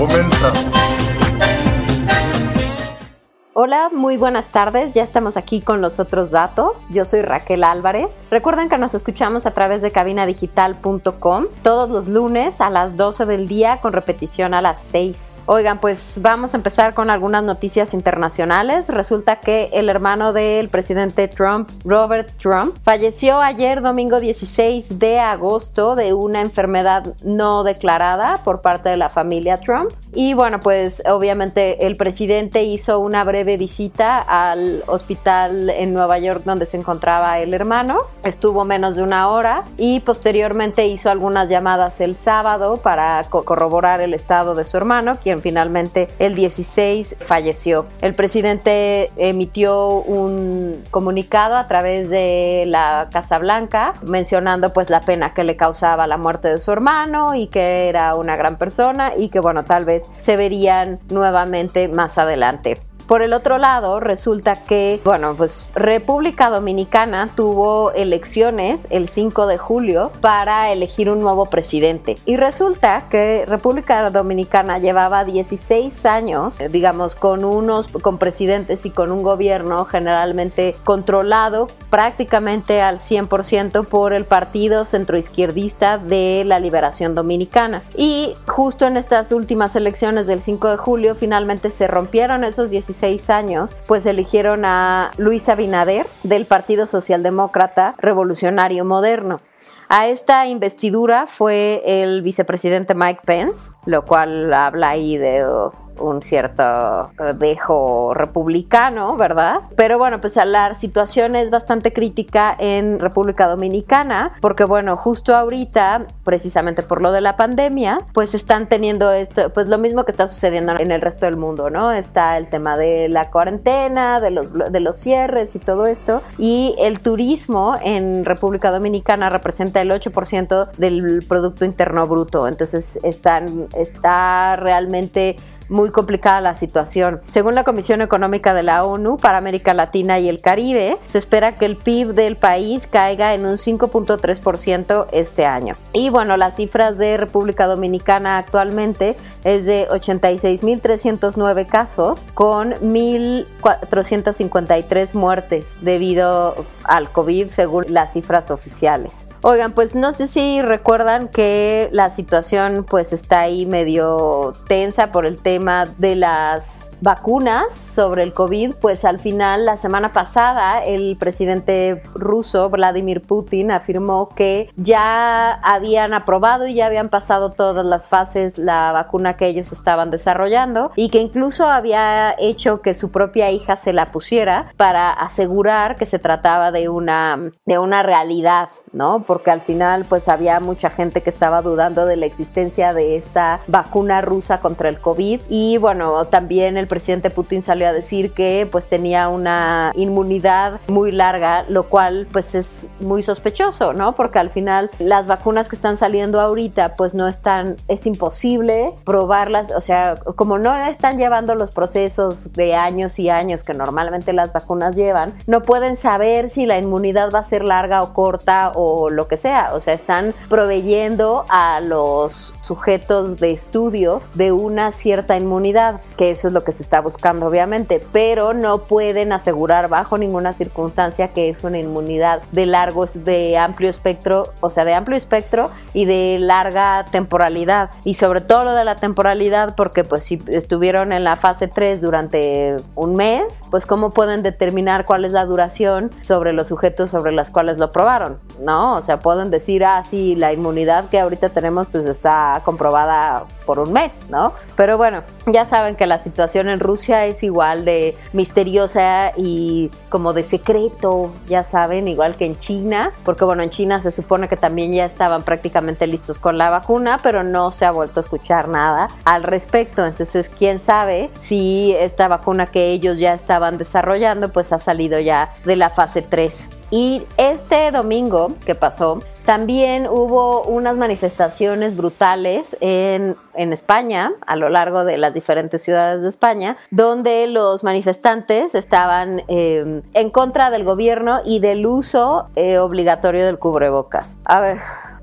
Comenzamos. Hola, muy buenas tardes. Ya estamos aquí con los otros datos. Yo soy Raquel Álvarez. Recuerden que nos escuchamos a través de cabinadigital.com todos los lunes a las 12 del día con repetición a las 6. Oigan, pues vamos a empezar con algunas noticias internacionales. Resulta que el hermano del presidente Trump, Robert Trump, falleció ayer domingo 16 de agosto de una enfermedad no declarada por parte de la familia Trump. Y bueno, pues obviamente el presidente hizo una breve visita al hospital en Nueva York donde se encontraba el hermano. Estuvo menos de una hora y posteriormente hizo algunas llamadas el sábado para corroborar el estado de su hermano, quien finalmente el 16 falleció. El presidente emitió un comunicado a través de la Casa Blanca mencionando pues la pena que le causaba la muerte de su hermano y que era una gran persona y que bueno, tal vez se verían nuevamente más adelante. Por el otro lado, resulta que, bueno, pues República Dominicana tuvo elecciones el 5 de julio para elegir un nuevo presidente. Y resulta que República Dominicana llevaba 16 años, digamos, con unos, con presidentes y con un gobierno generalmente controlado prácticamente al 100% por el partido centroizquierdista de la Liberación Dominicana. Y justo en estas últimas elecciones del 5 de julio, finalmente se rompieron esos 16 años, pues eligieron a Luis Abinader del Partido Socialdemócrata Revolucionario Moderno. A esta investidura fue el vicepresidente Mike Pence, lo cual habla ahí de un cierto eh, dejo republicano, ¿verdad? Pero bueno, pues la situación es bastante crítica en República Dominicana, porque bueno, justo ahorita, precisamente por lo de la pandemia, pues están teniendo esto, pues lo mismo que está sucediendo en el resto del mundo, ¿no? Está el tema de la cuarentena, de los, cierres y todo esto, y el turismo en República Dominicana representa el 8% del Producto Interno Bruto, entonces están, está realmente muy complicada la situación. Según la Comisión Económica de la ONU para América Latina y el Caribe, se espera que el PIB del país caiga en un 5.3% este año. Y bueno, las cifras de República Dominicana actualmente es de 86.309 casos con 1.453 muertes debido al COVID según las cifras oficiales. Oigan, pues no sé si recuerdan que la situación pues está ahí medio tensa por el tema de las vacunas sobre el COVID, pues al final la semana pasada el presidente ruso Vladimir Putin afirmó que ya habían aprobado y ya habían pasado todas las fases la vacuna que ellos estaban desarrollando y que incluso había hecho que su propia hija se la pusiera para asegurar que se trataba de una de una realidad, ¿no? Porque al final pues había mucha gente que estaba dudando de la existencia de esta vacuna rusa contra el COVID y bueno, también el presidente Putin salió a decir que pues tenía una inmunidad muy larga, lo cual pues es muy sospechoso, ¿no? Porque al final las vacunas que están saliendo ahorita pues no están, es imposible probarlas, o sea, como no están llevando los procesos de años y años que normalmente las vacunas llevan, no pueden saber si la inmunidad va a ser larga o corta o lo que sea, o sea, están proveyendo a los sujetos de estudio de una cierta inmunidad, que eso es lo que se está buscando obviamente, pero no pueden asegurar bajo ninguna circunstancia que es una inmunidad de largo, de amplio espectro, o sea, de amplio espectro y de larga temporalidad. Y sobre todo lo de la temporalidad, porque pues si estuvieron en la fase 3 durante un mes, pues cómo pueden determinar cuál es la duración sobre los sujetos sobre los cuales lo probaron. ¿no? O sea, pueden decir, ah, sí, la inmunidad que ahorita tenemos pues está comprobada por un mes, ¿no? Pero bueno, ya saben que la situación en Rusia es igual de misteriosa y como de secreto, ya saben, igual que en China, porque bueno, en China se supone que también ya estaban prácticamente listos con la vacuna, pero no se ha vuelto a escuchar nada al respecto. Entonces, quién sabe si esta vacuna que ellos ya estaban desarrollando, pues ha salido ya de la fase 3. Y este domingo que pasó, también hubo unas manifestaciones brutales en, en, España, a lo largo de las diferentes ciudades de España, donde los manifestantes estaban eh, en contra del gobierno y del uso eh, obligatorio del cubrebocas. A ver,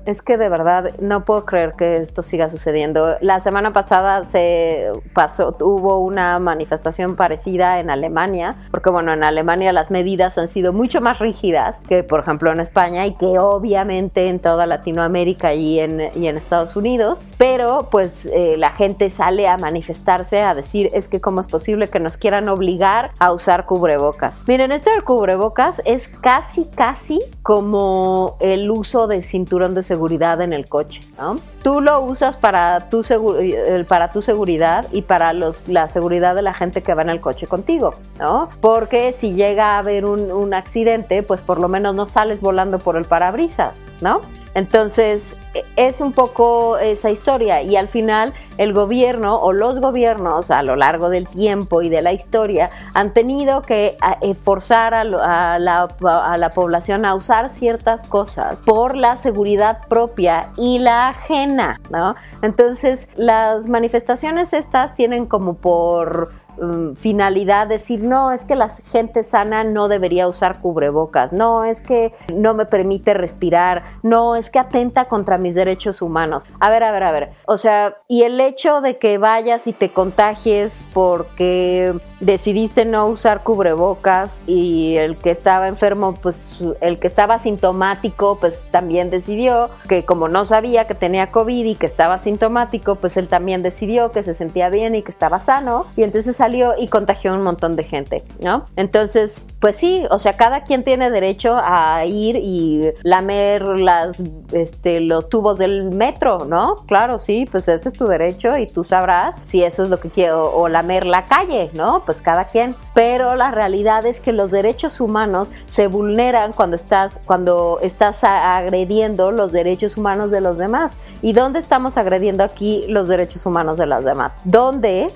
es que de verdad no puedo creer que esto siga sucediendo. La semana pasada se pasó, hubo una manifestación parecida en Alemania, porque bueno, en Alemania las medidas han sido mucho más rígidas que por ejemplo en España y que obviamente en toda Latinoamérica y en, y en Estados Unidos, pero pues eh, la gente sale a manifestarse, a decir es que cómo es posible que nos quieran obligar a usar cubrebocas. Miren, esto del cubrebocas es casi, casi como el uso de cinturón de seguridad seguridad en el coche, ¿no? Tú lo usas para tu, eh, para tu seguridad y para los, la seguridad de la gente que va en el coche contigo, ¿no? Porque si llega a haber un, un accidente, pues por lo menos no sales volando por el parabrisas, ¿no? Entonces, e, es un poco esa historia y al final el gobierno o los gobiernos a lo largo del tiempo y de la historia han tenido que eh, forzar a, la, a la población a usar ciertas cosas por la seguridad propia y la ajena, ¿no? Entonces, las manifestaciones estas tienen como por Um, finalidad decir, no, es que la gente sana no debería usar cubrebocas, no, es que no me permite respirar, no, es que atenta contra mis derechos humanos. A ver, a ver, a ver. O sea, y el hecho de que vayas y te contagies porque decidiste no usar cubrebocas y el que estaba enfermo, pues el que estaba sintomático, pues también decidió que como no sabía que tenía COVID y que estaba sintomático, pues él también decidió que se sentía bien y que estaba sano y entonces y contagió a un montón de gente, ¿no? Entonces, pues sí, o sea, cada quien tiene derecho a ir y lamer las, este, los tubos del metro, ¿no? Claro, sí, pues ese es tu derecho y tú sabrás si eso es lo que quiero, o lamer la calle, ¿no? Pues cada quien. Pero la realidad es que los derechos humanos se vulneran cuando estás, cuando estás agrediendo los derechos humanos de los demás. ¿Y dónde estamos agrediendo aquí los derechos humanos de los demás? ¿Dónde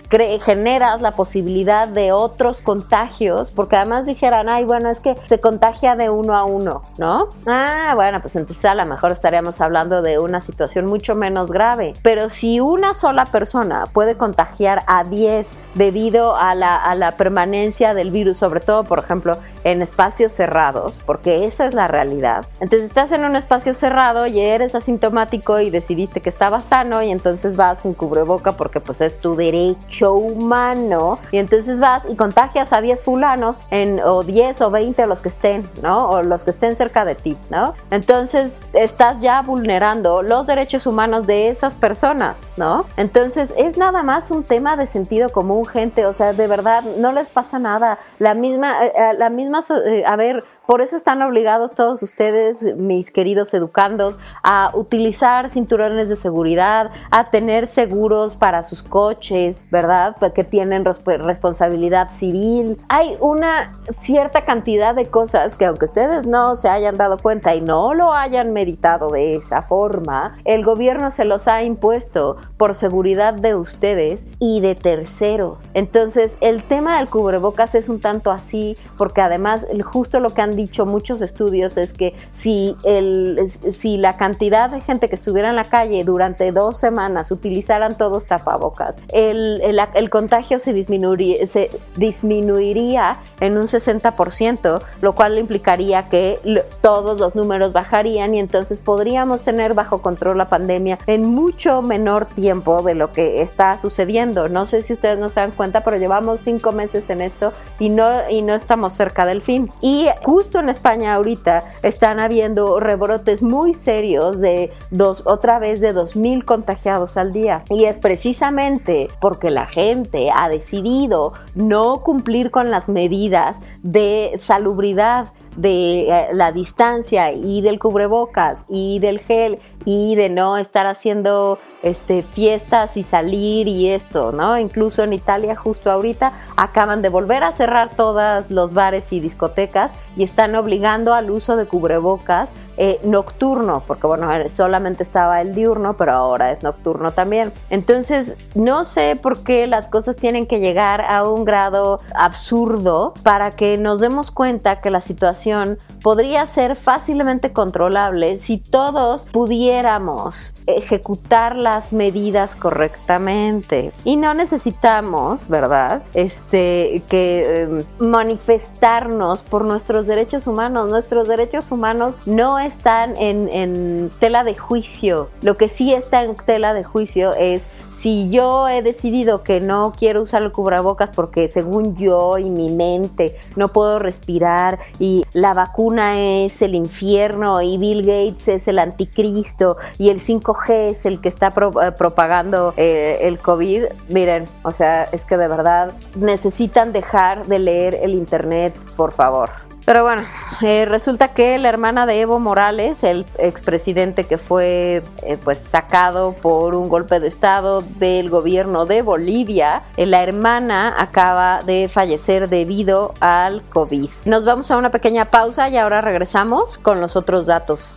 generas la posibilidad de otros contagios, porque además dijeran, ay, bueno, es que se contagia de uno a uno, ¿no? Ah, bueno, pues entonces a lo mejor estaríamos hablando de una situación mucho menos grave. Pero si una sola persona puede contagiar a 10 debido a la, a la permanencia del virus, sobre todo, por ejemplo, en espacios cerrados, porque esa es la realidad. Entonces estás en un espacio cerrado y eres asintomático y decidiste que estabas sano y entonces vas sin cubreboca porque pues es tu derecho humano y entonces vas y contagias a 10 fulanos en, o 10 o 20 o los que estén, ¿no? O los que estén cerca de ti, ¿no? Entonces estás ya vulnerando los derechos humanos de esas personas, ¿no? Entonces es nada más un tema de sentido común, gente, o sea, de verdad, no les pasa nada. La misma, eh, eh, la misma, eh, a ver, por eso están obligados todos ustedes, mis queridos educandos, a utilizar cinturones de seguridad, a tener seguros para sus coches, ¿verdad? Que tienen responsabilidad civil. Hay una cierta cantidad de cosas que aunque ustedes no se hayan dado cuenta y no lo hayan meditado de esa forma, el gobierno se los ha impuesto por seguridad de ustedes y de terceros. Entonces, el tema del cubrebocas es un tanto así, porque además justo lo que han dicho muchos estudios es que si, el, si la cantidad de gente que estuviera en la calle durante dos semanas utilizaran todos tapabocas, el, el, contagio se disminuiría, se disminuiría en un 60%, lo cual implicaría que todos los números bajarían y entonces podríamos tener bajo control la pandemia en mucho menor tiempo de lo que está sucediendo. No sé si ustedes no se dan cuenta, pero llevamos cinco meses en esto y no, y no estamos cerca del fin. Y justo en España ahorita están habiendo rebrotes muy serios de dos, otra vez de 2.000 contagiados al día. Y es precisamente porque la gente ha decidido no cumplir con las medidas de salubridad de eh, la distancia y del cubrebocas y del gel y de no estar haciendo este, fiestas y salir y esto, ¿no? Incluso en Italia justo ahorita acaban de volver a cerrar todos los bares y discotecas y están obligando al uso de cubrebocas eh, nocturno, porque bueno, solamente estaba el diurno, pero ahora es nocturno también. Entonces, no sé por qué las cosas tienen que llegar a un grado absurdo para que nos demos cuenta que la situación podría ser fácilmente controlable si todos pudiéramos ejecutar las medidas correctamente. Y no necesitamos, ¿verdad? Este, que em, manifestarnos por nuestros derechos humanos. Nuestros derechos humanos no están en, en tela de juicio. Lo que sí está en tela de juicio es si yo he decidido que no quiero usar el cubrebocas porque según yo y mi mente no puedo respirar y la vacuna es el infierno y Bill Gates es el anticristo y el 5G es el que está eh, propagando eh, el COVID, miren, o sea, es que de verdad necesitan dejar de leer el Internet, por favor. Pero bueno, eh, resulta que la hermana de Evo Morales, el expresidente que fue eh, pues sacado por un golpe de estado del gobierno de Bolivia, eh, la hermana acaba de fallecer debido al COVID. Nos vamos a una pequeña pausa y ahora regresamos con los otros datos.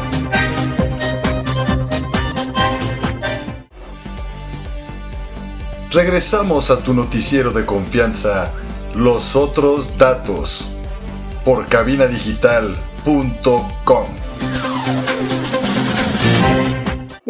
Regresamos a tu noticiero de confianza, Los Otros Datos, por cabinadigital.com.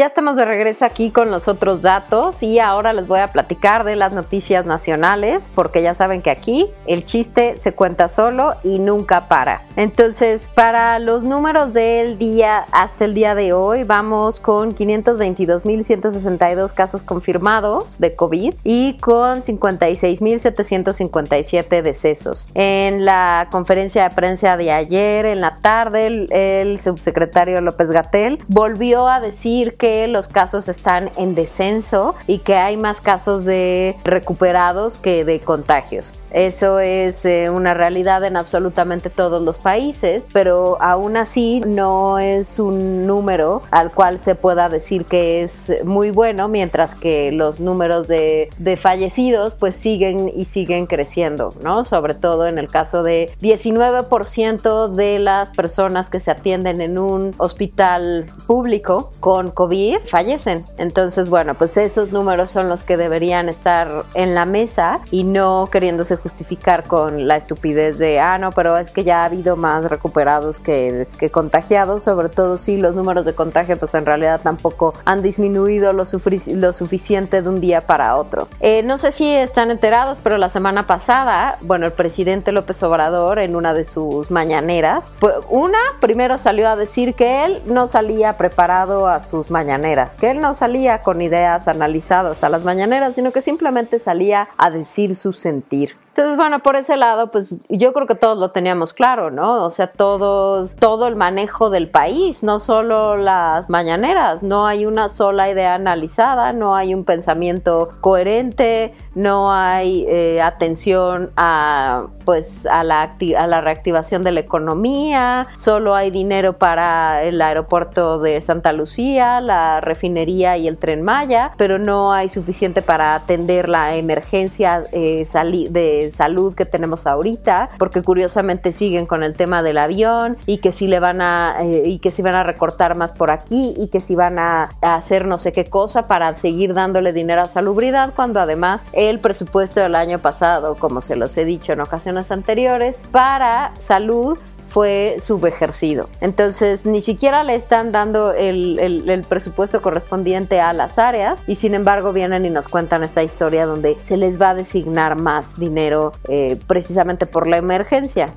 Ya estamos de regreso aquí con los otros datos y ahora les voy a platicar de las noticias nacionales porque ya saben que aquí el chiste se cuenta solo y nunca para. Entonces, para los números del día hasta el día de hoy, vamos con 522.162 casos confirmados de COVID y con 56.757 decesos. En la conferencia de prensa de ayer, en la tarde, el, el subsecretario López Gatel volvió a decir que los casos están en descenso y que hay más casos de recuperados que de contagios. Eso es eh, una realidad en absolutamente todos los países, pero aún así no es un número al cual se pueda decir que es muy bueno, mientras que los números de, de fallecidos pues siguen y siguen creciendo, ¿no? Sobre todo en el caso de 19% de las personas que se atienden en un hospital público con COVID fallecen. Entonces, bueno, pues esos números son los que deberían estar en la mesa y no queriéndose justificar con la estupidez de, ah, no, pero es que ya ha habido más recuperados que, que contagiados, sobre todo si los números de contagio pues en realidad tampoco han disminuido lo, lo suficiente de un día para otro. Eh, no sé si están enterados, pero la semana pasada, bueno, el presidente López Obrador en una de sus mañaneras, pues una, primero salió a decir que él no salía preparado a sus mañaneras, que él no salía con ideas analizadas a las mañaneras, sino que simplemente salía a decir su sentir. Entonces, bueno, por ese lado, pues yo creo que todos lo teníamos claro, ¿no? O sea, todos, todo el manejo del país, no solo las mañaneras, no hay una sola idea analizada, no hay un pensamiento coherente, no hay eh, atención a, pues, a la, a la reactivación de la economía, solo hay dinero para el aeropuerto de Santa Lucía, la refinería y el tren Maya, pero no hay suficiente para atender la emergencia eh, de salud que tenemos ahorita, porque curiosamente siguen con el tema del avión y que si le van a eh, y que si van a recortar más por aquí y que si van a, hacer no sé qué cosa para seguir dándole dinero a salubridad cuando además el presupuesto del año pasado, como se los he dicho en ocasiones anteriores, para salud fue subejercido. Entonces, ni siquiera le están dando el, el, presupuesto correspondiente a las áreas y sin embargo vienen y nos cuentan esta historia donde se les va a designar más dinero eh, precisamente por la emergencia.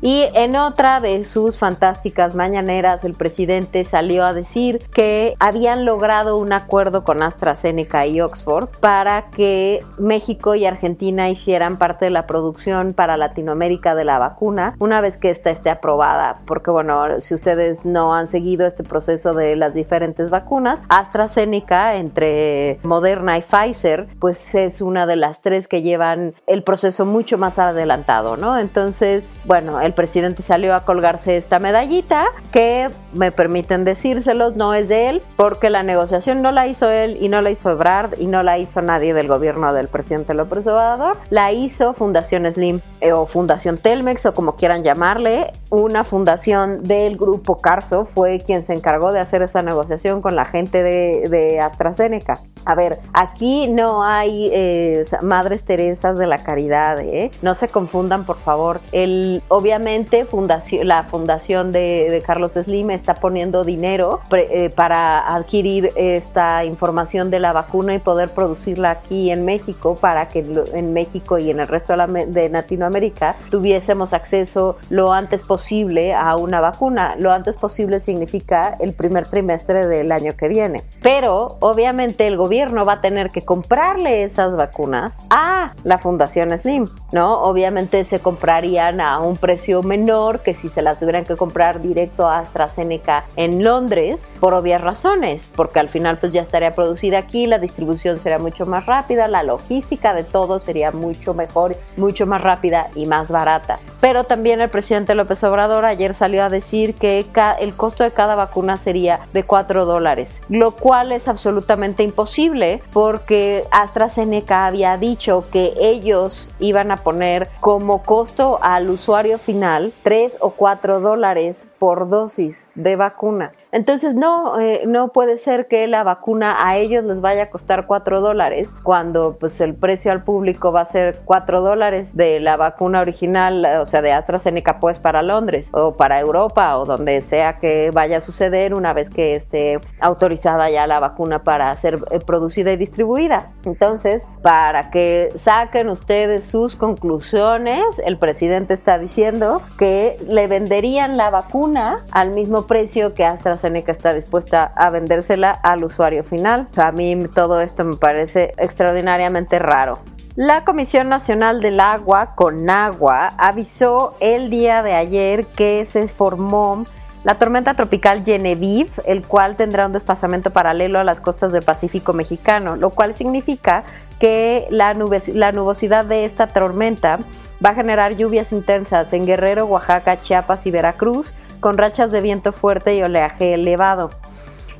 Y en otra de sus fantásticas mañaneras, el presidente salió a decir que habían logrado un acuerdo con AstraZeneca y Oxford para que México y Argentina hicieran parte de la producción para Latinoamérica de la vacuna una vez que esta esté aprobada. Porque bueno, si ustedes no han seguido este proceso de las diferentes vacunas, AstraZeneca entre Moderna y Pfizer, pues es una de las tres que llevan el proceso mucho más adelantado, ¿no? Entonces, bueno, el presidente salió a colgarse esta medallita que me permiten decírselos, no es de él, porque la negociación no la hizo él y no la hizo Ebrard y no la hizo nadie del gobierno del presidente López Obrador, la hizo Fundación Slim eh, o Fundación Telmex o como quieran llamarle, una fundación del grupo Carso fue quien se encargó de hacer esa negociación con la gente de, AstraZeneca. A ver, aquí no hay eh, madres Teresas de la caridad, ¿eh? No se confundan, por favor. El obviamente fundación, la fundación de, Carlos Slim está poniendo dinero eh, para adquirir esta información de la vacuna y poder producirla aquí en México para que en México y en el resto de, Latinoamérica tuviésemos acceso lo antes posible a una vacuna. Lo antes posible significa el primer trimestre del año que viene. Pero obviamente el gobierno va a tener que comprarle esas vacunas a la Fundación Slim, ¿no? Obviamente se comprarían a un precio menor que si se las tuvieran que comprar directo a AstraZeneca en Londres, por obvias razones, porque al final pues ya estaría producida aquí, la distribución sería mucho más rápida, la logística de todo sería mucho mejor, mucho más rápida y más barata. Pero también el presidente López Obrador ayer salió a decir que el costo de cada vacuna sería de 4 dólares, lo cual es absolutamente imposible porque AstraZeneca había dicho que ellos iban a poner como costo al usuario final 3 o 4 dólares por dosis de vacuna. Entonces no, eh, no puede ser que la vacuna a ellos les vaya a costar 4 dólares cuando pues el precio al público va a ser 4 dólares de la vacuna original, o sea, de AstraZeneca pues para Londres o para Europa o donde sea que vaya a suceder una vez que esté autorizada ya la vacuna para ser eh, producida y distribuida. Entonces, para que saquen ustedes sus conclusiones, el presidente está diciendo que le venderían la vacuna al mismo precio que AstraZeneca está dispuesta a vendérsela al usuario final. A mí todo esto me parece extraordinariamente raro. La Comisión Nacional del Agua, CONAGUA, avisó el día de ayer que se formó la tormenta tropical Genevieve, el cual tendrá un desplazamiento paralelo a las costas del Pacífico mexicano, lo cual significa que la, la nubosidad de esta tormenta va a generar lluvias intensas en Guerrero, Oaxaca, Chiapas y Veracruz, con rachas de viento fuerte y oleaje elevado.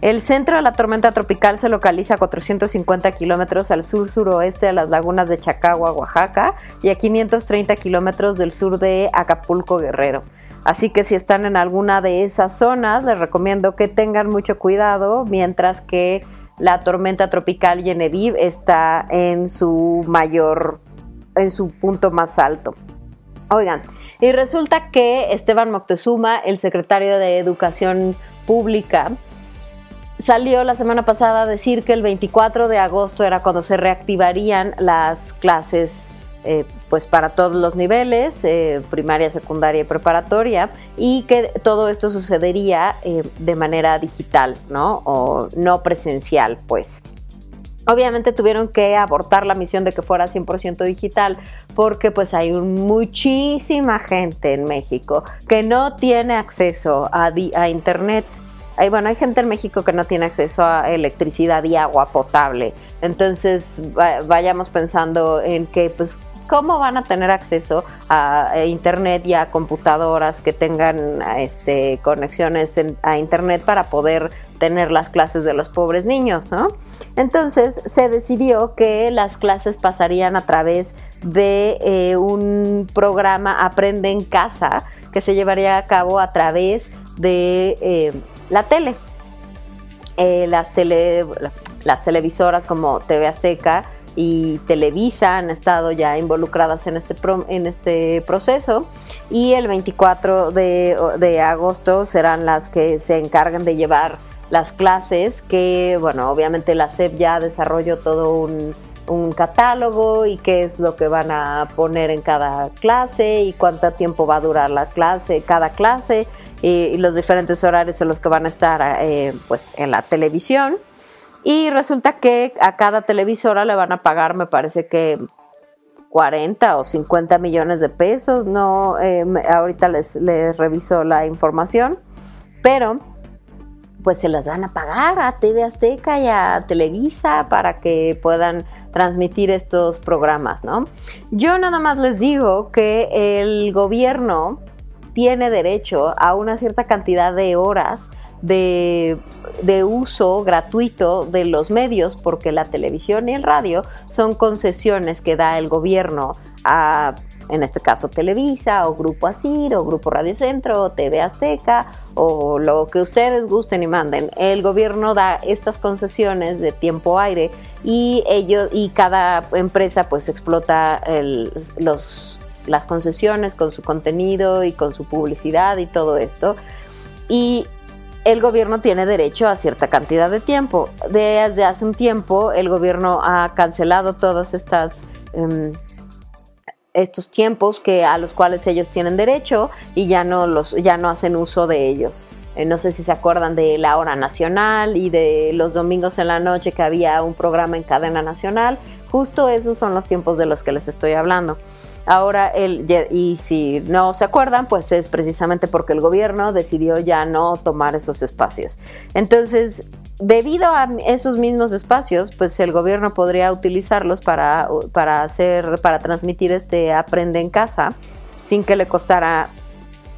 El centro de la tormenta tropical se localiza a 450 kilómetros al sur-suroeste de las lagunas de Chacagua, Oaxaca, y a 530 kilómetros del sur de Acapulco, Guerrero. Así que si están en alguna de esas zonas, les recomiendo que tengan mucho cuidado mientras que la tormenta tropical Genevieve está en su mayor, en su punto más alto. Oigan, y resulta que Esteban Moctezuma, el secretario de Educación Pública, salió la semana pasada a decir que el 24 de agosto era cuando se reactivarían las clases eh, pues para todos los niveles, eh, primaria, secundaria y preparatoria, y que todo esto sucedería eh, de manera digital, ¿no? O no presencial, pues. Obviamente tuvieron que abortar la misión de que fuera 100% digital porque pues hay muchísima gente en México que no tiene acceso a, internet. Hay, bueno, hay gente en México que no tiene acceso a electricidad y agua potable. Entonces vayamos pensando en que pues ¿cómo van a tener acceso a internet y a computadoras que tengan este, conexiones a internet para poder tener las clases de los pobres niños, ¿no? Entonces se decidió que las clases pasarían a través de eh, un programa Aprende en casa que se llevaría a cabo a través de eh, la tele. Eh, las, tele, las televisoras como TV Azteca y Televisa han estado ya involucradas en este, en este proceso y el 24 de, de agosto serán las que se encarguen de llevar las clases que, bueno, obviamente la SEP ya desarrolló todo un, catálogo y qué es lo que van a poner en cada clase y cuánto tiempo va a durar la clase, cada clase y, los diferentes horarios en los que van a estar eh, pues en la televisión. Y resulta que a cada televisora le van a pagar, me parece que 40 o 50 millones de pesos, no, eh, ahorita les, les reviso la información, pero pues se las van a pagar a TV Azteca y a Televisa para que puedan transmitir estos programas, ¿no? Yo nada más les digo que el gobierno tiene derecho a una cierta cantidad de horas de, de, uso gratuito de los medios, porque la televisión y el radio son concesiones que da el gobierno a en este caso Televisa o Grupo Asir o Grupo Radio Centro o TV Azteca o lo que ustedes gusten y manden. El gobierno da estas concesiones de tiempo aire y ellos y cada empresa pues explota los, las concesiones con su contenido y con su publicidad y todo esto. Y el gobierno tiene derecho a cierta cantidad de tiempo. Desde hace un tiempo el gobierno ha cancelado todas estas em, estos tiempos que a los cuales ellos tienen derecho y ya no los ya no hacen uso de ellos. Eh, no sé si se acuerdan de la hora nacional y de los domingos en la noche que había un programa en cadena nacional. Justo esos son los tiempos de los que les estoy hablando. Ahora, el, y si no se acuerdan, pues es precisamente porque el gobierno decidió ya no tomar esos espacios. Entonces, debido a esos mismos espacios, pues el gobierno podría utilizarlos para, para hacer, para transmitir este aprende en casa sin que le costara,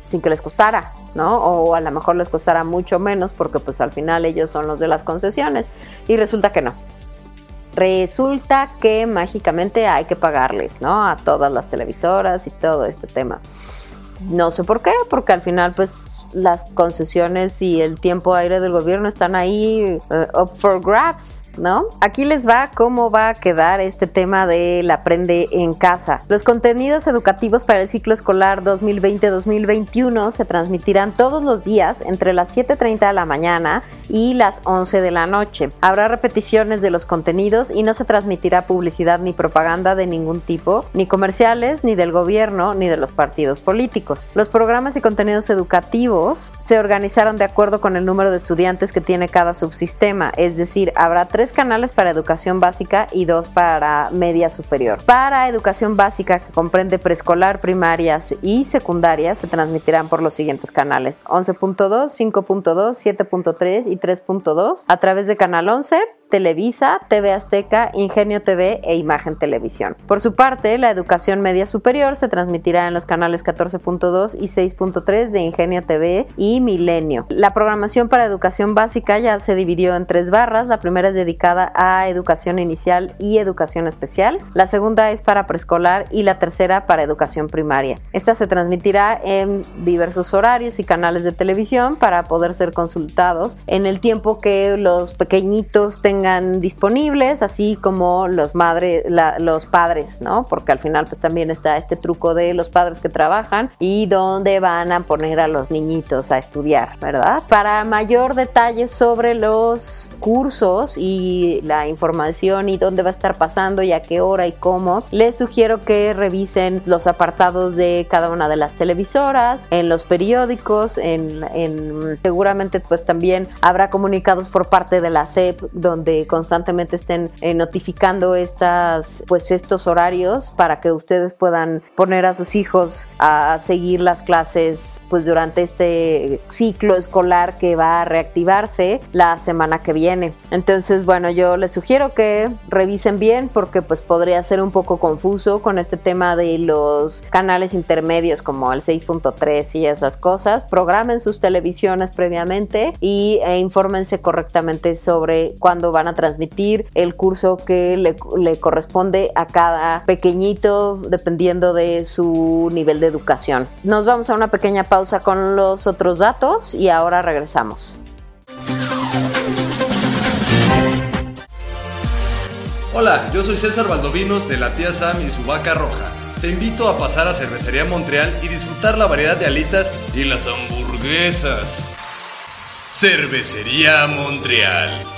sin que les costara, ¿no? O a lo mejor les costara mucho menos porque pues al final ellos son los de las concesiones y resulta que no. Resulta que mágicamente hay que pagarles, ¿no? A todas las televisoras y todo este tema. No sé por qué, porque al final pues las concesiones y el tiempo aire del gobierno están ahí uh, up for grabs. ¿No? Aquí les va cómo va a quedar este tema del aprende en casa. Los contenidos educativos para el ciclo escolar 2020-2021 se transmitirán todos los días entre las 7.30 de la mañana y las 11 de la noche. Habrá repeticiones de los contenidos y no se transmitirá publicidad ni propaganda de ningún tipo, ni comerciales, ni del gobierno, ni de los partidos políticos. Los programas y contenidos educativos se organizaron de acuerdo con el número de estudiantes que tiene cada subsistema, es decir, habrá tres canales para educación básica y dos para media superior. Para educación básica, que comprende preescolar, primarias y secundarias, se transmitirán por los siguientes canales: 11.2, 5.2, 7.3 y 3.2 a través de Canal 11, Televisa, TV Azteca, Ingenio TV e Imagen Televisión. Por su parte, la educación media superior se transmitirá en los canales 14.2 y 6.3 de Ingenio TV y Milenio. La programación para educación básica ya se dividió en tres barras. La primera es dedicada a educación inicial y educación especial. La segunda es para preescolar y la tercera para educación primaria. Esta se transmitirá en diversos horarios y canales de televisión para poder ser consultados en el tiempo que los pequeñitos tengan disponibles, así como los madres, los padres, ¿no? Porque al final pues también está este truco de los padres que trabajan y dónde van a poner a los niñitos a estudiar, ¿verdad? Para mayor detalle sobre los cursos y la información y dónde va a estar pasando y a qué hora y cómo, les sugiero que revisen los apartados de cada una de las televisoras, en los periódicos, en, en seguramente pues también habrá comunicados por parte de la SEP donde constantemente estén eh, notificando estas, pues estos horarios para que ustedes puedan poner a sus hijos a seguir las clases pues durante este ciclo escolar que va a reactivarse la semana que viene. Entonces, bueno, yo les sugiero que revisen bien porque pues podría ser un poco confuso con este tema de los canales intermedios como el 6.3 y esas cosas. Programen sus televisiones previamente y e infórmense correctamente sobre cuándo van a transmitir el curso que le, corresponde a cada pequeñito dependiendo de su nivel de educación. Nos vamos a una pequeña pausa con los otros datos y ahora regresamos. Hola, yo soy César Valdovinos de la tía Sam y su vaca roja. Te invito a pasar a Cervecería Montreal y disfrutar la variedad de alitas y las hamburguesas. Cervecería Montreal.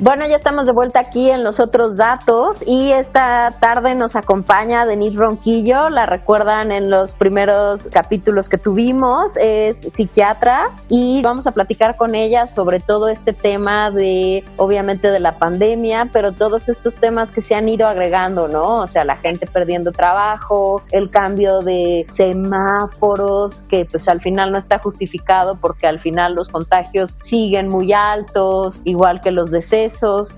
Bueno, ya estamos de vuelta aquí en los otros datos y esta tarde nos acompaña Denise Ronquillo, la recuerdan en los primeros capítulos que tuvimos, es psiquiatra y vamos a platicar con ella sobre todo este tema de, obviamente, de la pandemia, pero todos estos temas que se han ido agregando, ¿no? O sea, la gente perdiendo trabajo, el cambio de semáforos, que pues al final no está justificado porque al final los contagios siguen muy altos, igual que los decesos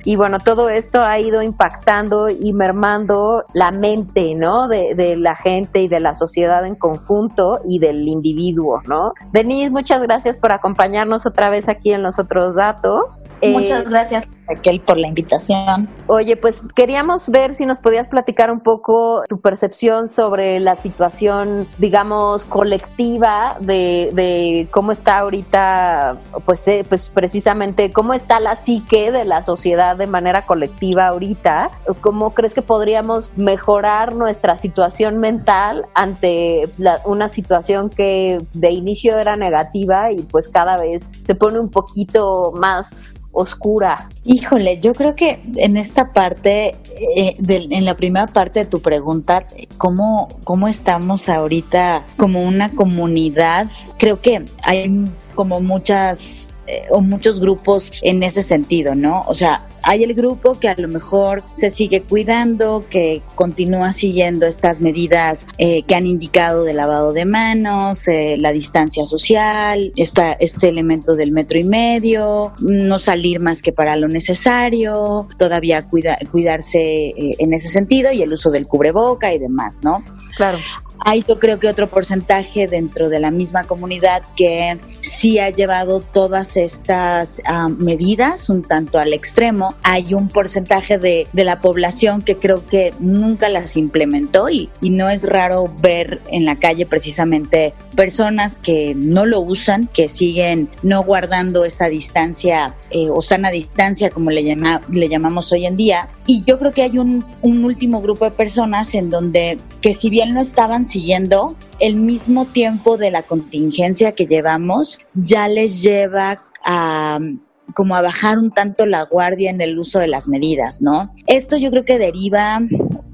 y bueno, todo esto ha ido impactando y mermando la mente, ¿no? De, de, la gente y de la sociedad en conjunto y del individuo, ¿no? Denise, muchas gracias por acompañarnos otra vez aquí en los otros datos. Muchas eh, gracias Raquel por la invitación. Oye, pues queríamos ver si nos podías platicar un poco tu percepción sobre la situación, digamos, colectiva de, de cómo está ahorita, pues, eh, pues precisamente cómo está la psique de la sociedad de manera colectiva ahorita. ¿Cómo crees que podríamos mejorar nuestra situación mental ante la, una situación que de inicio era negativa y pues cada vez se pone un poquito más oscura? Híjole, yo creo que en esta parte, eh, en la primera parte de tu pregunta, ¿cómo, ¿cómo estamos ahorita como una comunidad? Creo que hay como muchas eh, o muchos grupos en ese sentido, ¿no? O sea, hay el grupo que a lo mejor se sigue cuidando, que continúa siguiendo estas medidas eh, que han indicado de lavado de manos, eh, la distancia social, esta, este elemento del metro y medio, no salir más que para lo necesario, todavía cuida, cuidarse eh, en ese sentido y el uso del cubreboca y demás, ¿no? Claro. Hay yo creo que otro porcentaje dentro de la misma comunidad que sí ha llevado todas estas ah, medidas un tanto al extremo. Hay un porcentaje de, de, la población que creo que nunca las implementó y, y no es raro ver en la calle precisamente personas que no lo usan, que siguen no guardando esa distancia eh, o sana distancia como le, llama, le llamamos hoy en día. Y yo creo que hay un, un último grupo de personas en donde que si bien no estaban siguiendo el mismo tiempo de la contingencia que llevamos, ya les lleva a como a bajar un tanto la guardia en el uso de las medidas, ¿no? Esto yo creo que deriva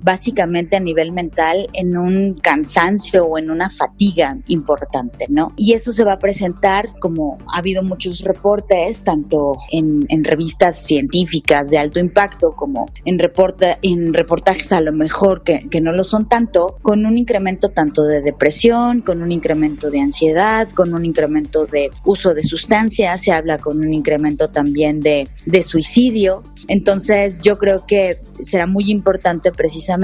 básicamente a nivel mental en un cansancio o en una fatiga importante, ¿no? Y eso se va a presentar como ha habido muchos reportes, tanto en, en revistas científicas de alto impacto como en, reporta, en reportajes a lo mejor que, que no lo son tanto, con un incremento tanto de depresión, con un incremento de ansiedad, con un incremento de uso de sustancias, se habla con un incremento también de, de suicidio. Entonces yo creo que será muy importante precisamente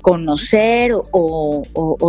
conocer o,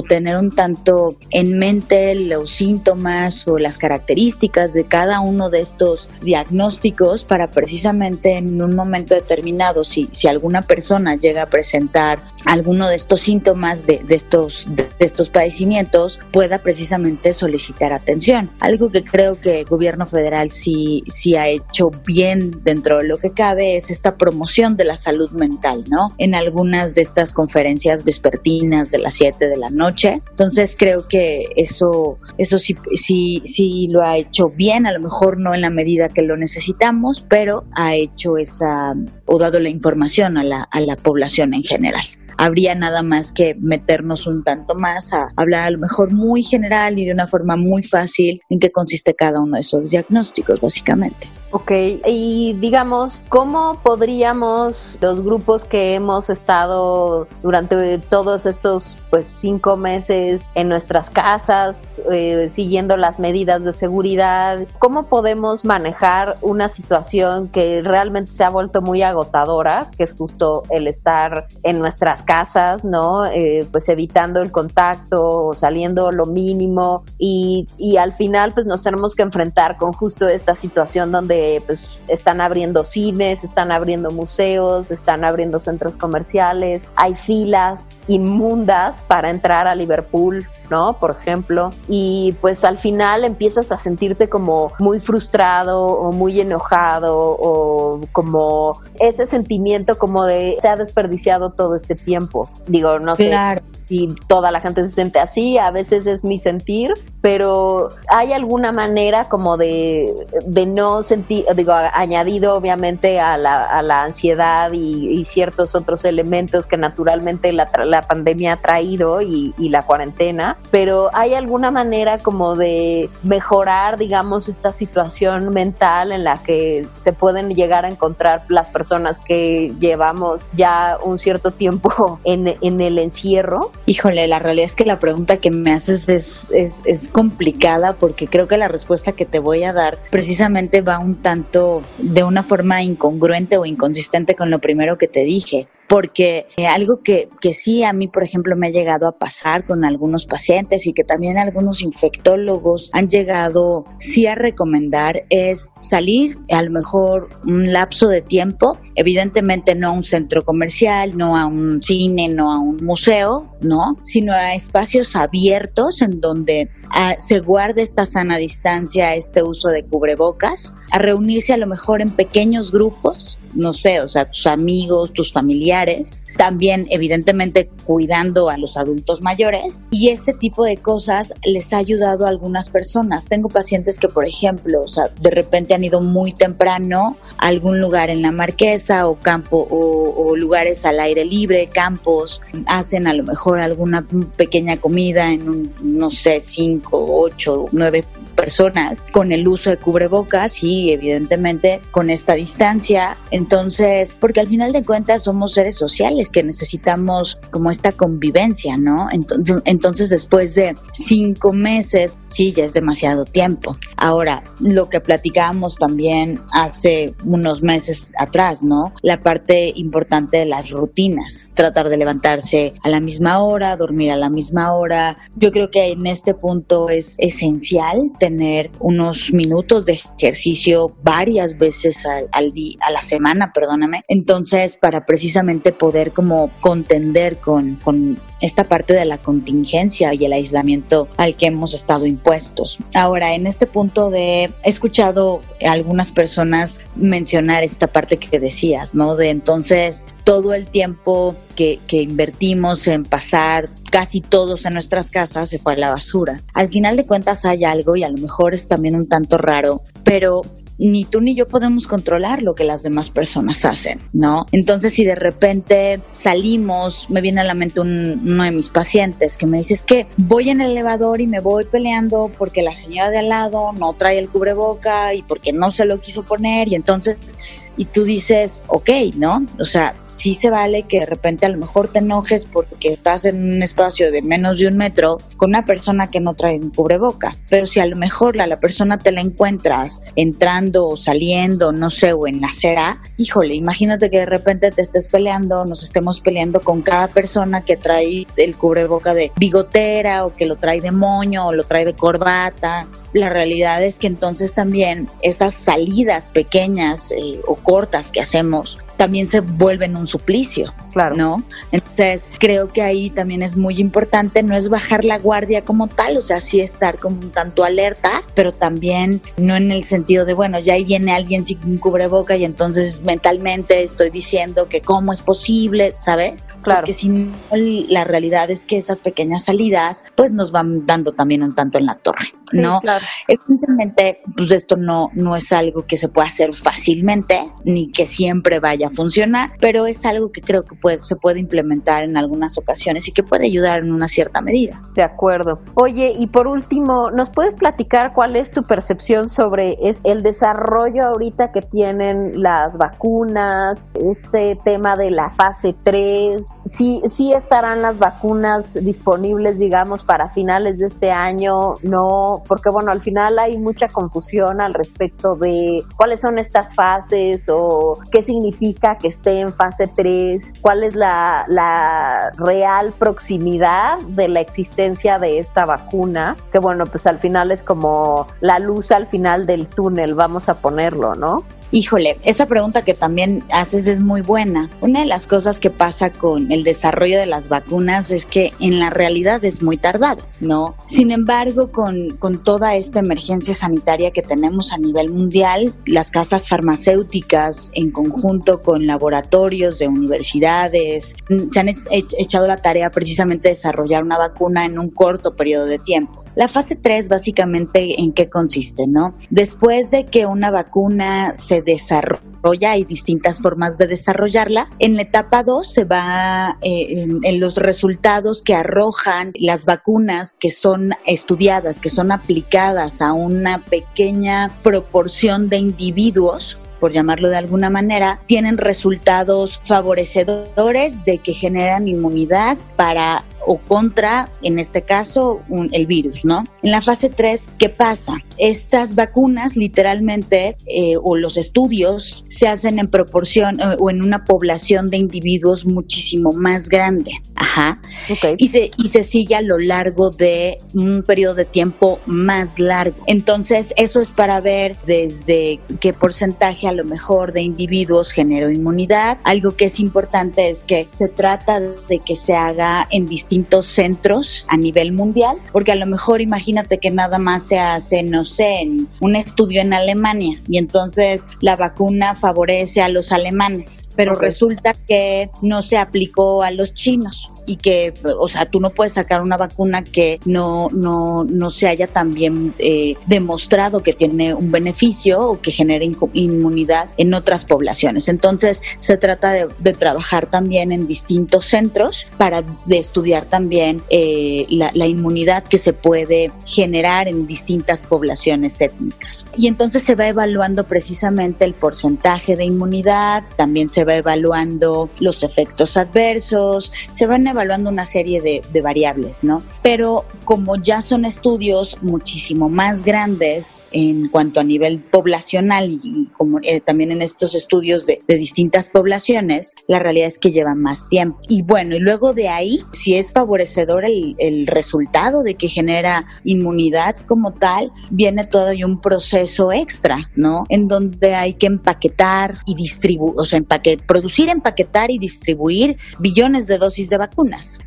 tener un tanto en mente los síntomas o las características de cada uno de estos diagnósticos para precisamente en un momento determinado, si, si alguna persona llega a presentar alguno de estos síntomas de, estos, de, estos padecimientos, pueda precisamente solicitar atención. Algo que creo que el gobierno federal sí, sí ha hecho bien dentro de lo que cabe es esta promoción de la salud mental, ¿no? En algunas de estas conferencias vespertinas de las 7 de la noche. Entonces creo que eso, eso sí, sí, sí lo ha hecho bien, a lo mejor no en la medida que lo necesitamos, pero ha hecho esa o dado la información a la, a la población en general. habría nada más que meternos un tanto más a hablar a lo mejor muy general y de una forma muy fácil en qué consiste cada uno de esos diagnósticos, básicamente. Ok, y digamos, ¿cómo podríamos los grupos que hemos estado durante todos estos pues cinco meses en nuestras casas, eh, siguiendo las medidas de seguridad, cómo podemos manejar una situación que realmente se ha vuelto muy agotadora, que es justo el estar en nuestras casas, ¿no? Eh, pues evitando el contacto, saliendo lo mínimo. Y, y al final pues nos tenemos que enfrentar con justo esta situación donde pues, están abriendo cines, están abriendo museos, están abriendo centros comerciales, hay filas inmundas para entrar a Liverpool, ¿no? Por ejemplo, y pues al final empiezas a sentirte como muy frustrado o muy enojado o como ese sentimiento como de se ha desperdiciado todo este tiempo. Digo, no sé y toda la gente se siente así, a veces es mi sentir, pero hay alguna manera como de, de no sentir, digo, añadido obviamente a la, a la ansiedad y, ciertos otros elementos que naturalmente la, la pandemia ha traído y, y, la cuarentena, pero hay alguna manera como de mejorar, digamos, esta situación mental en la que se pueden llegar a encontrar las personas que llevamos ya un cierto tiempo en, en el encierro Híjole, la realidad es que la pregunta que me haces es, es, es, complicada porque creo que la respuesta que te voy a dar precisamente va un tanto de una forma incongruente o inconsistente con lo primero que te dije porque eh, algo que, que sí a mí, por ejemplo, me ha llegado a pasar con algunos pacientes y que también algunos infectólogos han llegado sí a recomendar es salir a lo mejor un lapso de tiempo, evidentemente no a un centro comercial, no a un cine, no a un museo, ¿no? Sino a espacios abiertos en donde ah, se guarde esta sana distancia, este uso de cubrebocas, a reunirse a lo mejor en pequeños grupos, no sé, o sea, tus amigos, tus familiares, también evidentemente cuidando a los adultos mayores y este tipo de cosas les ha ayudado a algunas personas. Tengo pacientes que, por ejemplo, o sea, de repente han ido muy temprano a algún lugar en la marquesa o campo o, o lugares al aire libre, campos, hacen a lo mejor alguna pequeña comida en un, no sé, cinco, ocho, nueve personas con el uso de cubrebocas y evidentemente con esta distancia. Entonces, porque al final de cuentas somos seres sociales que necesitamos como esta convivencia, ¿no? Entonces, entonces después de cinco meses, sí, ya es demasiado tiempo. Ahora, lo que platicábamos también hace unos meses atrás, ¿no? La parte importante de las rutinas, tratar de levantarse a la misma hora, dormir a la misma hora. Yo creo que en este punto es esencial tener unos minutos de ejercicio varias veces al, día, a la semana, perdóname. Entonces, para precisamente poder como contender con, con esta parte de la contingencia y el aislamiento al que hemos estado impuestos. Ahora, en este punto de, he escuchado a algunas personas mencionar esta parte que decías, ¿no? De entonces todo el tiempo que, que invertimos en pasar casi todos en nuestras casas se fue a la basura. Al final de cuentas hay algo y a lo mejor es también un tanto raro, pero ni tú ni yo podemos controlar lo que las demás personas hacen, ¿no? Entonces, si de repente salimos, me viene a la mente uno de mis pacientes que me dice, es que voy en el elevador y me voy peleando porque la señora de al lado no trae el cubreboca y porque no se lo quiso poner y entonces, y tú dices, ok, ¿no? O sea, sí se vale que de repente a lo mejor te enojes porque estás en un espacio de menos de un metro con una persona que no trae un cubreboca. Pero si a lo mejor la, la persona te la encuentras entrando o saliendo, no sé, o en la acera, híjole, imagínate que de repente te estés peleando, nos estemos peleando con cada persona que trae el cubreboca de bigotera o que lo trae de moño o lo trae de corbata la realidad es que entonces también esas salidas pequeñas eh, o cortas que hacemos también se vuelven un suplicio, claro. ¿no? Entonces, creo que ahí también es muy importante, no es bajar la guardia como tal, o sea, sí estar como un tanto alerta, pero también no en el sentido de, bueno, ya ahí viene alguien sin cubreboca y entonces mentalmente estoy diciendo que cómo es posible, ¿sabes? Claro. Porque si no, la realidad es que esas pequeñas salidas, pues nos van dando también un tanto en la torre, ¿no? claro. Evidentemente, pues esto no, no es algo que se pueda hacer fácilmente, ni que siempre vaya a funcionar, pero es algo que creo que puede, se puede implementar en algunas ocasiones y que puede ayudar en una cierta medida. De acuerdo. Oye, y por último, ¿nos puedes platicar cuál es tu percepción sobre es el desarrollo ahorita que tienen las vacunas, este tema de la fase 3? ¿Sí, sí estarán las vacunas disponibles, digamos, para finales de este año? No, porque bueno, al final hay mucha confusión al respecto de cuáles son estas fases o qué significa que esté en fase 3, cuál es la, la real proximidad de la existencia de esta vacuna, que bueno, pues al final es como la luz al final del túnel, vamos a ponerlo, ¿no? Híjole, esa pregunta que también haces es muy buena. Una de las cosas que pasa con el desarrollo de las vacunas es que en la realidad es muy tardado, ¿no? Sin embargo, con, con toda esta emergencia sanitaria que tenemos a nivel mundial, las casas farmacéuticas en conjunto con laboratorios de universidades se han echado la tarea precisamente de desarrollar una vacuna en un corto periodo de tiempo. La fase 3 básicamente en qué consiste, ¿no? Después de que una vacuna se desarrolla, hay distintas formas de desarrollarla. En la etapa 2 se va eh, en, los resultados que arrojan las vacunas que son estudiadas, que son aplicadas a una pequeña proporción de individuos por llamarlo de alguna manera, tienen resultados favorecedores de que generan inmunidad para o contra, en este caso, el virus, ¿no? En la fase 3, ¿qué pasa? Estas vacunas, literalmente, eh, o los estudios, se hacen en proporción eh, o en una población de individuos muchísimo más grande. Ajá. Y, se, y se sigue a lo largo de un periodo de tiempo más largo. Entonces, eso es para ver desde qué porcentaje a lo mejor de individuos generó inmunidad. Algo que es importante es que se trata de que se haga en distintos distintos centros a nivel mundial, porque a lo mejor imagínate que nada más se hace, no sé, en un estudio en Alemania y entonces la vacuna favorece a los alemanes, pero resulta que no se aplicó a los chinos y que, o sea, tú no puedes sacar una vacuna que no, no, no se haya también eh, demostrado que tiene un beneficio o que genere inmunidad en otras poblaciones. Entonces, se trata de, trabajar también en distintos centros para estudiar también eh, la, la inmunidad que se puede generar en distintas poblaciones étnicas. Y entonces se va evaluando precisamente el porcentaje de inmunidad, también se va evaluando los efectos adversos, se van evaluando una serie de, variables, ¿no? Pero como ya son estudios muchísimo más grandes en cuanto a nivel poblacional y, como eh, también en estos estudios de, distintas poblaciones, la realidad es que llevan más tiempo. Y bueno, y luego de ahí, si es favorecedor el, el resultado de que genera inmunidad como tal, viene todavía un proceso extra, ¿no? En donde hay que empaquetar y distribuir, o sea, producir, empaquetar y distribuir billones de dosis de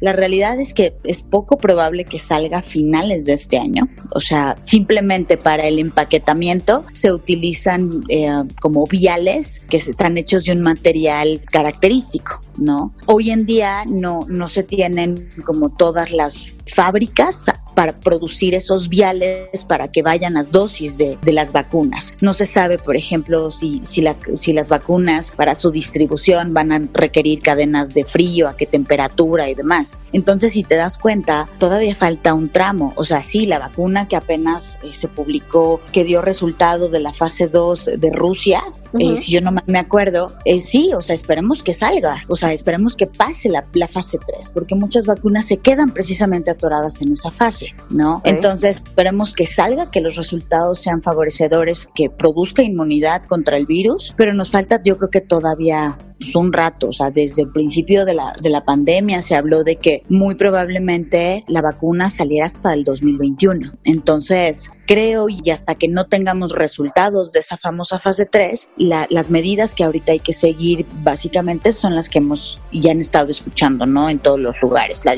la realidad es que es poco probable que salga a finales de este año. O sea, simplemente para el empaquetamiento se utilizan eh, como viales que están hechos de un material característico, ¿no? Hoy en día no, no se tienen como todas las fábricas para producir esos viales para que vayan las dosis de, las vacunas. No se sabe, por ejemplo, si, si, la, si las vacunas para su distribución van a requerir cadenas de frío, a qué temperatura y demás. Entonces, si te das cuenta, todavía falta un tramo. O sea, sí, la vacuna que apenas eh, se publicó, que dio resultado de la fase 2 de Rusia, eh, si yo no me acuerdo, eh, sí, o sea, esperemos que salga, o sea, esperemos que pase la, la fase 3, porque muchas vacunas se quedan precisamente atoradas en esa fase, ¿no? Entonces, esperemos que salga, que los resultados sean favorecedores, que produzca inmunidad contra el virus, pero nos falta, yo creo que todavía pues, un rato, o sea, desde el principio de la, de la pandemia se habló de que muy probablemente la vacuna saliera hasta el 2021. Entonces, creo y hasta que no tengamos resultados de esa famosa fase 3, las medidas que ahorita hay que seguir básicamente son las que hemos ya han estado escuchando, ¿no? En todos los lugares, la,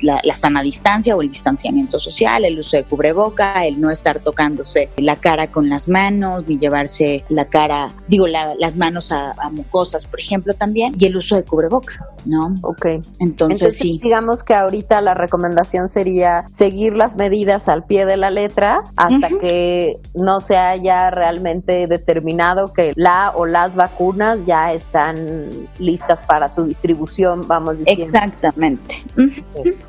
la, la sana distancia o el distanciamiento social, el uso de cubreboca, el no estar tocándose la cara con las manos, ni llevarse la cara, digo, las manos a, a mucosas, por por ejemplo, también, y el uso de cubreboca, ¿no? Ok. Entonces, sí. Digamos que ahorita la recomendación sería seguir las medidas al pie de la letra hasta que no se haya realmente determinado que la o las vacunas ya están listas para su distribución, vamos diciendo. Exactamente.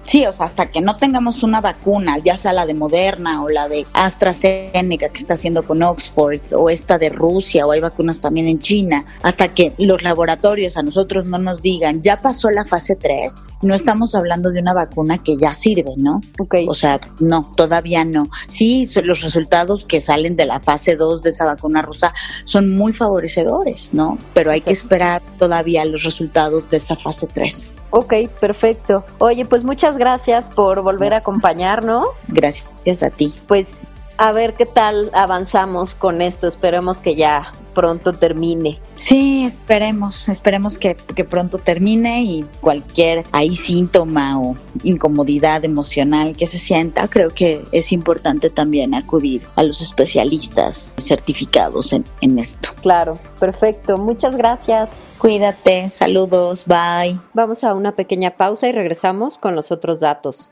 Sí, o sea, hasta que no tengamos una vacuna, ya sea la de Moderna o la de AstraZeneca que está haciendo con Oxford o esta de Rusia o hay vacunas también en China, hasta que los laboratorios a nosotros no nos digan, ya pasó la fase 3, no estamos hablando de una vacuna que ya sirve, ¿no? Ok. O sea, no, todavía no. Sí, los resultados que salen de la fase 2 de esa vacuna rusa son muy favorecedores, ¿no? Pero hay que esperar todavía los resultados de esa fase 3. Ok, perfecto. Oye, pues muchas gracias por volver a acompañarnos. Gracias a ti. Pues a ver qué tal avanzamos con esto. Esperemos que ya pronto termine. Sí, esperemos, esperemos que, pronto termine y cualquier ahí síntoma o incomodidad emocional que se sienta, creo que es importante también acudir a los especialistas certificados en, en esto. Claro, perfecto. Muchas gracias. Cuídate, saludos, bye. Vamos a una pequeña pausa y regresamos con los otros datos.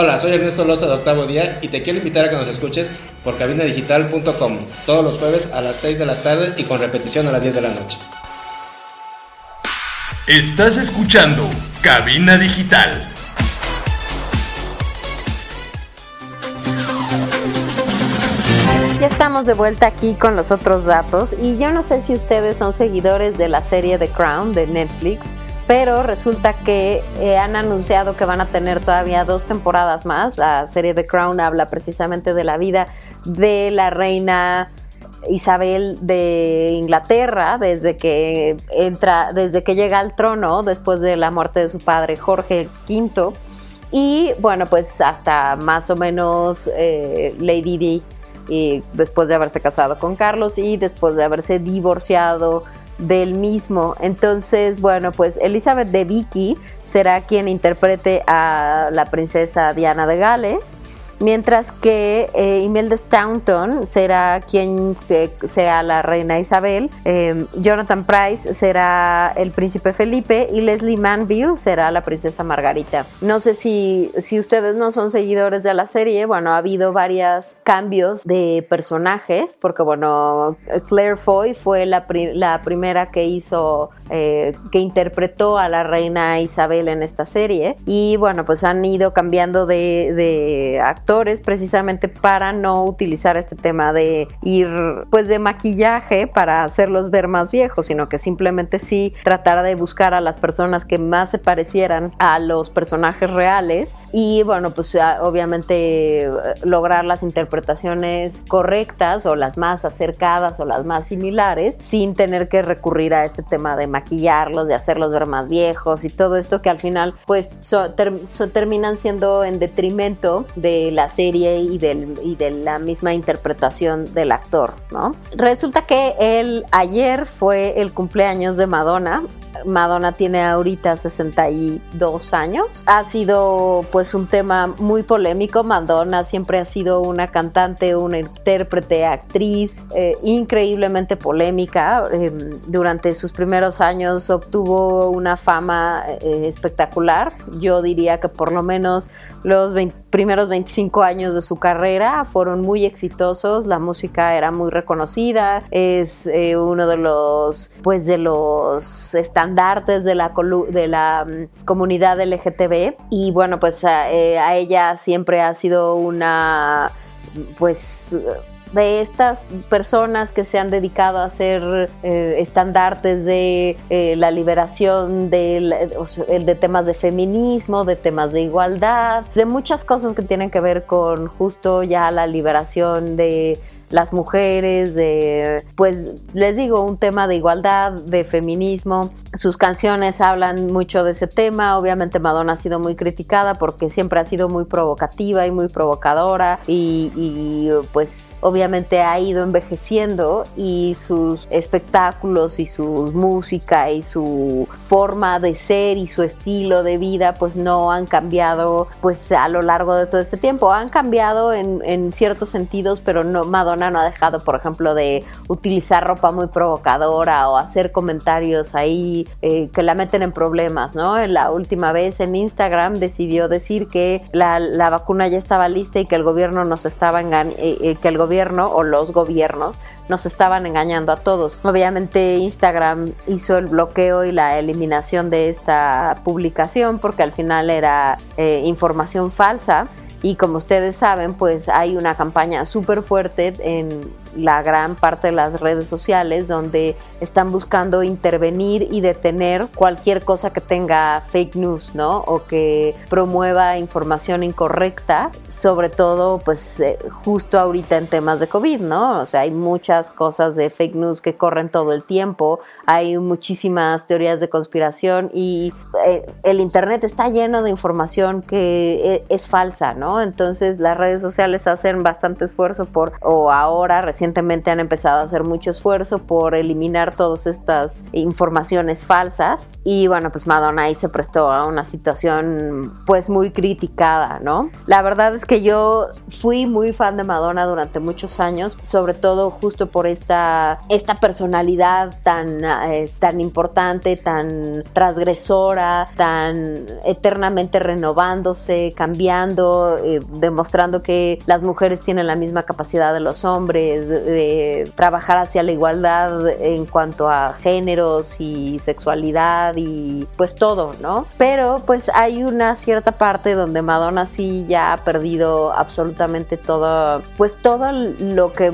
Hola, soy Ernesto Loza de Octavo Día y te quiero invitar a que nos escuches por cabinadigital.com todos los jueves a las 6 de la tarde y con repetición a las 10 de la noche. Estás escuchando Cabina Digital. Ya estamos de vuelta aquí con los otros datos y yo no sé si ustedes son seguidores de la serie The Crown de Netflix, pero resulta que eh, han anunciado que van a tener todavía dos temporadas más. La serie The Crown habla precisamente de la vida de la reina Isabel de Inglaterra desde que entra, desde que llega al trono después de la muerte de su padre Jorge V y bueno pues hasta más o menos eh, Lady Di y después de haberse casado con Carlos y después de haberse divorciado del mismo. Entonces, bueno, pues Elizabeth de Vicky será quien interprete a la princesa Diana de Gales mientras que eh, Imelda Staunton será quien sea la reina Isabel, eh, Jonathan Price será el príncipe Felipe y Leslie Manville será la princesa Margarita. No sé si, si ustedes no son seguidores de la serie, bueno, ha habido varios cambios de personajes, porque bueno, Claire Foy fue la, la primera que hizo, eh, que interpretó a la reina Isabel en esta serie y bueno, pues han ido cambiando de, de precisamente para no utilizar este tema de ir pues de maquillaje para hacerlos ver más viejos, sino que simplemente sí tratar de buscar a las personas que más se parecieran a los personajes reales y bueno pues obviamente lograr las interpretaciones correctas o las más acercadas o las más similares sin tener que recurrir a este tema de maquillarlos, de hacerlos ver más viejos y todo esto que al final pues terminan siendo en detrimento de la serie y, del, y de la misma interpretación del actor, ¿no? Resulta que él ayer fue el cumpleaños de Madonna Madonna tiene ahorita 62 años. Ha sido pues un tema muy polémico. Madonna siempre ha sido una cantante, una intérprete, actriz eh, increíblemente polémica. Em, durante sus primeros años obtuvo una fama eh, espectacular. Yo diría que por lo menos los 20 primeros 25 años de su carrera fueron muy exitosos, la música era muy reconocida, es eh, uno de los, pues de los estandartes de la, de la mm, comunidad LGTB y bueno, pues a ella siempre ha sido una, pues de estas personas que se han dedicado a hacer eh, estandartes de eh, la liberación de, de temas de feminismo, de temas de igualdad, de muchas cosas que tienen que ver con justo ya la liberación de las mujeres, de, pues les digo, un tema de igualdad, de feminismo. Sus canciones hablan mucho de ese tema. Obviamente Madonna ha sido muy criticada porque siempre ha sido muy provocativa y muy provocadora y, pues obviamente ha ido envejeciendo y sus espectáculos y su música y su forma de ser y su estilo de vida pues no han cambiado pues a lo largo de todo este tiempo. Han cambiado en, en ciertos sentidos, pero no Madonna no ha dejado, por ejemplo, de utilizar ropa muy provocadora o hacer comentarios ahí eh, que la meten en problemas, ¿no? La última vez en Instagram decidió decir que la, vacuna ya estaba lista y que el gobierno nos estaba eh, eh, que el gobierno o los gobiernos nos estaban engañando a todos. Obviamente Instagram hizo el bloqueo y la eliminación de esta publicación porque al final era información falsa y como ustedes saben, pues hay una campaña súper fuerte en la gran parte de las redes sociales donde están buscando intervenir y detener cualquier cosa que tenga fake news, ¿no? O que promueva información incorrecta, sobre todo pues eh, justo ahorita en temas de COVID, ¿no? O sea, hay muchas cosas de fake news que corren todo el tiempo, hay muchísimas teorías de conspiración y eh, el Internet está lleno de información que eh, es falsa, ¿no? Entonces las redes sociales hacen bastante esfuerzo por, o ahora recientemente han empezado a hacer mucho esfuerzo por eliminar todas estas informaciones falsas y bueno, pues Madonna ahí se prestó a una situación pues muy criticada, ¿no? La verdad es que yo fui muy fan de Madonna durante muchos años, sobre todo justo por esta, esta personalidad tan, tan importante, tan transgresora, tan eternamente renovándose, cambiando, eh, demostrando que las mujeres tienen la misma capacidad de los hombres, de, trabajar hacia la igualdad en cuanto a géneros y sexualidad y pues todo, ¿no? Pero pues hay una cierta parte donde Madonna sí ya ha perdido absolutamente todo, pues todo lo que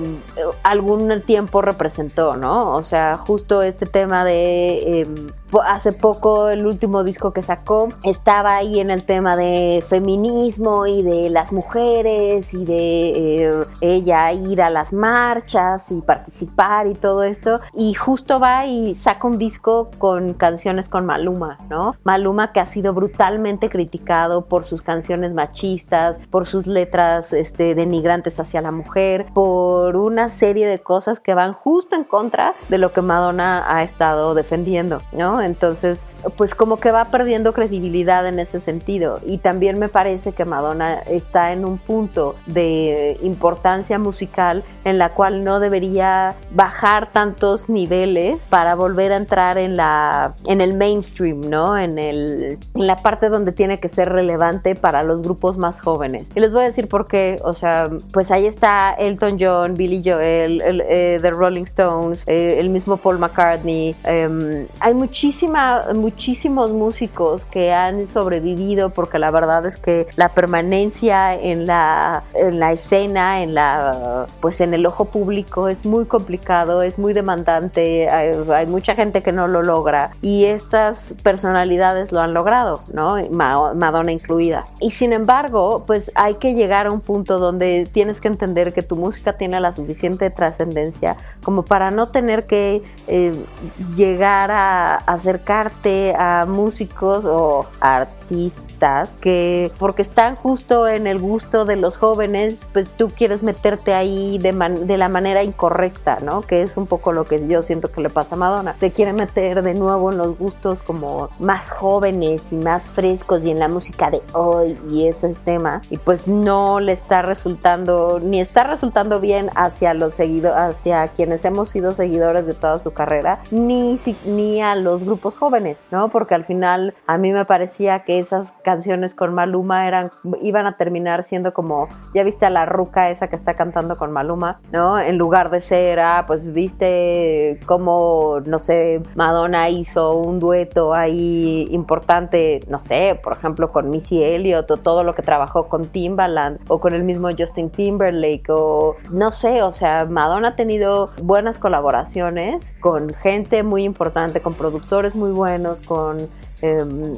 algún tiempo representó, ¿no? O sea, justo este tema de... Em, hace poco el último disco que sacó estaba ahí en el tema de feminismo y de las mujeres y de eh, ella ir a las marchas y participar y todo esto y justo va y saca un disco con canciones con Maluma, ¿no? Maluma que ha sido brutalmente criticado por sus canciones machistas, por sus letras este, denigrantes hacia la mujer, por una serie de cosas que van justo en contra de lo que Madonna ha estado defendiendo, ¿no? Entonces, pues como que va perdiendo credibilidad en ese sentido. Y también me parece que Madonna está en un punto de importancia musical en la cual no debería bajar tantos niveles para volver a entrar en la en el mainstream, ¿no? En el en la parte donde tiene que ser relevante para los grupos más jóvenes. Y les voy a decir por qué, o sea, pues ahí está Elton John, Billy Joel, el, eh, The Rolling Stones, eh, el mismo Paul McCartney. Em, hay muchísimos muchísimos músicos que han sobrevivido porque la verdad es que la permanencia en la, en la escena, en la, pues en el ojo público es muy complicado, es muy demandante, hay, mucha gente que no lo logra y estas personalidades lo han logrado, ¿no? Madonna incluida. Y sin embargo, pues hay que llegar a un punto donde tienes que entender que tu música tiene la suficiente trascendencia como para no tener que eh, llegar a, a acercarte a músicos o artistas que porque están justo en el gusto de los jóvenes, pues tú quieres meterte ahí de, de la manera incorrecta, ¿no? Que es un poco lo que yo siento que le pasa a Madonna. Se quiere meter de nuevo en los gustos como más jóvenes y más frescos y en la música de hoy y ese es tema y pues no le está resultando ni está resultando bien hacia los seguidores, hacia quienes hemos sido seguidores de toda su carrera, ni, ni a los grupos jóvenes, ¿no? Porque al final a mí me parecía que esas canciones con Maluma eran, iban a terminar siendo como, ya viste a la ruca esa que está cantando con Maluma, ¿no? En lugar de ser, ah, pues viste como, no sé, Madonna hizo un dueto ahí importante, no sé, por ejemplo, con Missy Elliott o todo lo que trabajó con Timbaland o con el mismo Justin Timberlake o no sé, o sea, Madonna ha tenido buenas colaboraciones con gente muy importante, con productores muy buenos, con Em,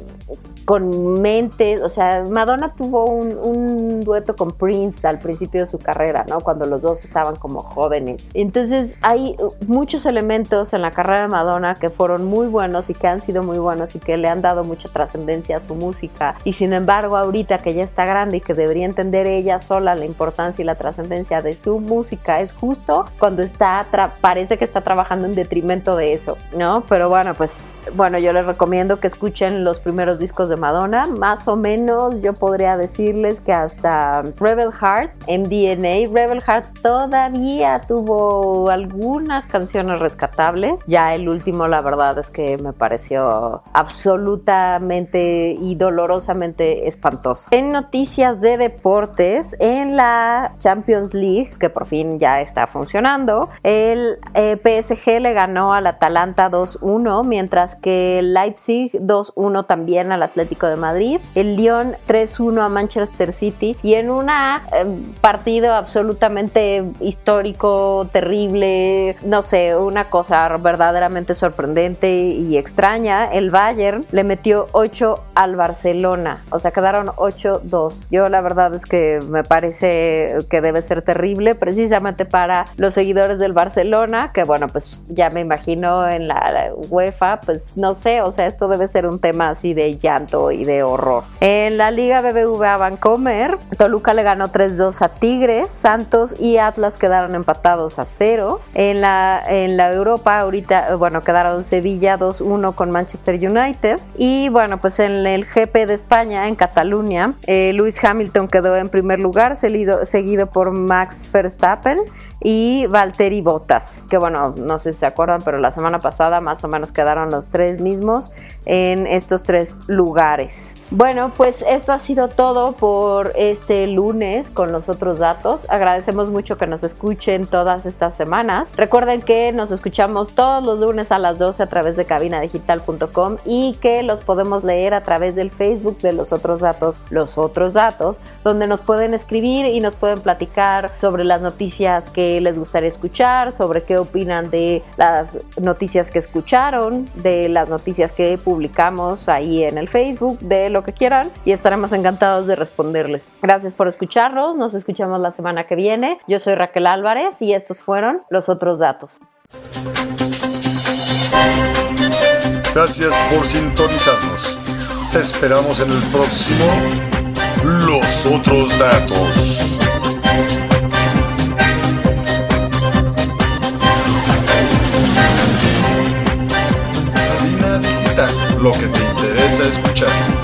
con mentes, o sea, Madonna tuvo un, dueto con Prince al principio de su carrera, ¿no? Cuando los dos estaban como jóvenes. Entonces hay muchos elementos en la carrera de Madonna que fueron muy buenos y que han sido muy buenos y que le han dado mucha trascendencia a su música. Y sin embargo, ahorita que ya está grande y que debería entender ella sola la importancia y la trascendencia de su música, es justo cuando está, parece que está trabajando en detrimento de eso, ¿no? Pero bueno, pues, bueno, yo les recomiendo que escuchen los primeros discos de Madonna, más o menos yo podría decirles que hasta Rebel Heart, MDNA, Rebel Heart todavía tuvo algunas canciones rescatables. Ya el último, la verdad es que me pareció absolutamente y dolorosamente espantoso. En noticias de deportes, en la Champions League, que por fin ya está funcionando, el eh, PSG le ganó al Atalanta 2-1, mientras que Leipzig 2 1 también al Atlético de Madrid, el Lyon 3-1 a Manchester City y en un em, partido absolutamente histórico, terrible, no sé, una cosa verdaderamente sorprendente y extraña, el Bayern le metió 8 al Barcelona, o sea, quedaron 8-2. Yo la verdad es que me parece que debe ser terrible precisamente para los seguidores del Barcelona, que bueno, pues ya me imagino en la UEFA, pues no sé, o sea, esto debe ser un tema así de llanto y de horror. En la Liga BBVA Vancomer, Toluca le ganó 3-2 a Tigres, Santos y Atlas quedaron empatados a cero. En la, en la Europa ahorita, bueno, quedaron Sevilla 2-1 con Manchester United. Y bueno, pues en el GP de España, en Cataluña, eh, Luis Hamilton quedó en primer lugar, seguido, seguido por Max Verstappen y Valtteri Bottas, que bueno, no sé si se acuerdan, pero la semana pasada más o menos quedaron los tres mismos en estos tres lugares. Bueno, pues esto ha sido todo por este lunes con los otros datos. Agradecemos mucho que nos escuchen todas estas semanas. Recuerden que nos escuchamos todos los lunes a las 12 a través de cabinadigital.com y que los podemos leer a través del Facebook de los otros datos, los otros datos, donde nos pueden escribir y nos pueden platicar sobre las noticias que les gustaría escuchar, sobre qué opinan de las noticias que escucharon, de las noticias que publicamos ahí en el Facebook, de lo que quieran y estaremos encantados de responderles. Gracias por escucharnos, nos escuchamos la semana que viene. Yo soy Raquel Álvarez y estos fueron los otros datos. Gracias por sintonizarnos. Te esperamos en el próximo Los otros datos. lo que te interesa es